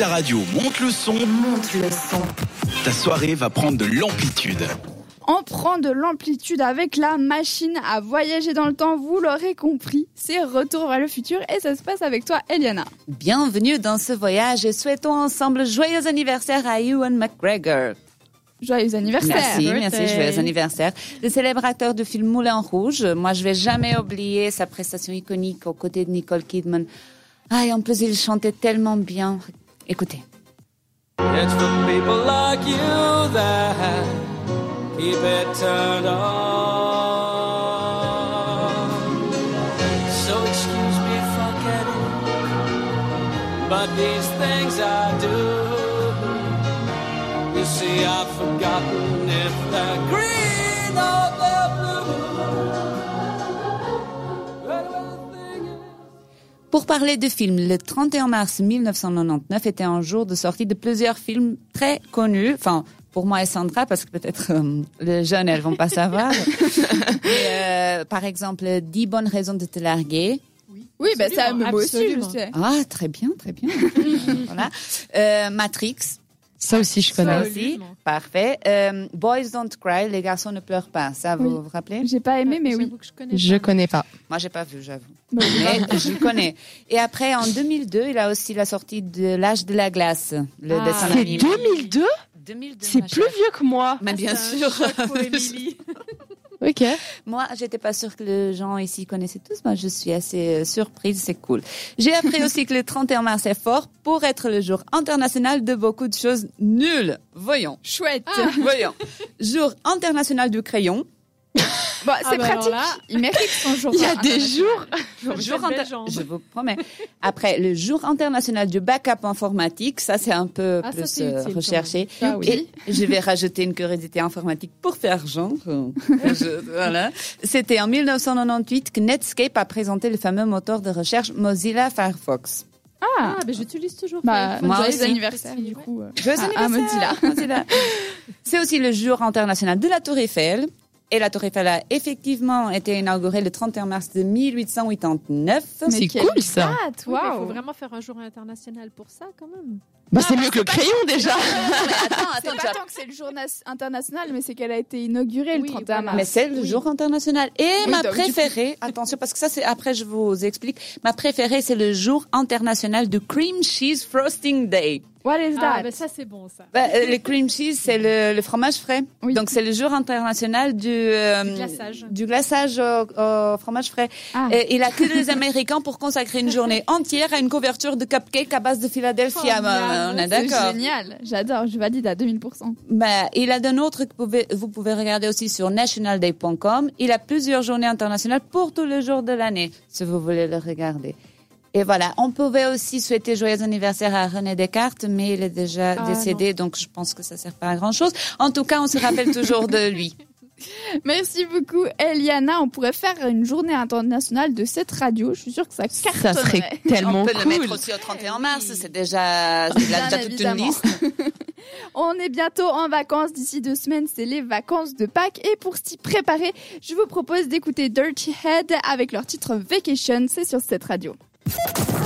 Ta radio monte le son, Monte le son. ta soirée va prendre de l'amplitude. On prend de l'amplitude avec la machine à voyager dans le temps, vous l'aurez compris. C'est Retour vers le futur et ça se passe avec toi, Eliana. Bienvenue dans ce voyage et souhaitons ensemble joyeux anniversaire à Ewan McGregor. Joyeux anniversaire. Merci, merci, joyeux anniversaire. Le célèbre acteur de film Moulin Rouge. Moi, je vais jamais oublier sa prestation iconique aux côtés de Nicole Kidman. Ah, et en plus, il chantait tellement bien. Écoutez. It's for people like you that keep it turned on. So excuse me for getting, but these things I do. You see, I've forgotten if they're Pour parler de films, le 31 mars 1999 était un jour de sortie de plusieurs films très connus. Enfin, pour moi et Sandra, parce que peut-être euh, les jeunes, elles vont pas savoir. Euh, par exemple, 10 bonnes raisons de te larguer. Oui, bah ça, Absolument, moi aussi, je sais. Ah, très bien, très bien. voilà. Euh, Matrix. Ça aussi, je connais. Ça aussi. Parfait. Euh, Boys Don't Cry, les garçons ne pleurent pas. Ça, vous Oui. vous rappelez? J'ai pas aimé, mais oui. Je connais. Je connais pas. Moi, j'ai pas vu, j'avoue. Bah, Mais je connais. Et après, en 2002, il a aussi la sortie de L'âge de la glace, le Ah. dessin C'est animé. 2002 2002, C'est plus vieux que moi. Mais bien sûr. Ok. Moi, j'étais pas sûre que les gens ici connaissaient tous. Moi, je suis assez euh, surprise. C'est cool. J'ai appris aussi que le 31 mars est fort pour être le jour international de beaucoup de choses nulles. Voyons. Chouette. Voyons. Jour international du crayon. Bon, c'est Ah bah pratique. là- Il mérite son jour. Il y a des international. jours. Jour inter-. Je vous promets. Après, le jour international du backup informatique. Ça, c'est un peu Ah, plus euh, utile, recherché. oui. Et je vais rajouter une curiosité informatique pour faire genre. Je- voilà. C'était en 1998 que Netscape a présenté le fameux moteur de recherche Mozilla Firefox. Ah, Ah, mais j'utilise toujours. bah, Moi joyeux aussi. anniversaire, du coup. euh. Joyeux Ah, Mozilla. Mozilla. C'est aussi le jour international de la Tour Eiffel. Et la Tour Eiffel a effectivement été inaugurée le 31 mars de 1889. Mais C'est cool, ça. date, Oui, mais il faut waouh. vraiment faire un jour international pour ça, quand même. Bah, c'est mieux que le crayon déjà. Attends, C'est pas tant que c'est le jour international, mais c'est qu'elle a été inaugurée Oui, le 31 voilà. mars. Mais c'est le Oui. jour international. Et Oui, ma donc, du coup- préférée, attention, parce que ça, c'est après, je vous explique. Ma préférée, c'est le jour international du Cream Cheese Frosting Day. What is Ah, that? mais ça, c'est bon, ça. Bah, euh, le cream cheese, c'est le, le fromage frais. Oui. Donc, c'est le jour international du, euh, Du glaçage. du glaçage au, au fromage frais. Ah. Et il a que les Américains pour consacrer une journée entière à une couverture de cupcake à base de Philadelphia. Oh, Bah, on est C'est d'accord. génial. J'adore. Je valide à 2000%. Bah, il a d'un autre que vous pouvez, vous pouvez regarder aussi sur nationalday.com. Il a plusieurs journées internationales pour tous les jours de l'année, si vous voulez le regarder. Et voilà, on pouvait aussi souhaiter joyeux anniversaire à René Descartes, mais il est déjà Ah, décédé, donc je pense que ça sert pas à grand chose. En tout cas, on se rappelle toujours de lui. Merci beaucoup, Eliana. On pourrait faire une journée internationale de cette radio. Je suis sûre que ça Ça cartonnerait. serait tellement on peut le mettre cool. aussi au 31 mars, c'est déjà, Bien déjà toute une liste. On est bientôt en vacances. D'ici deux semaines, c'est les vacances de Pâques. Et pour s'y préparer, je vous propose d'écouter Dirty Head avec leur titre Vacation. C'est sur cette radio.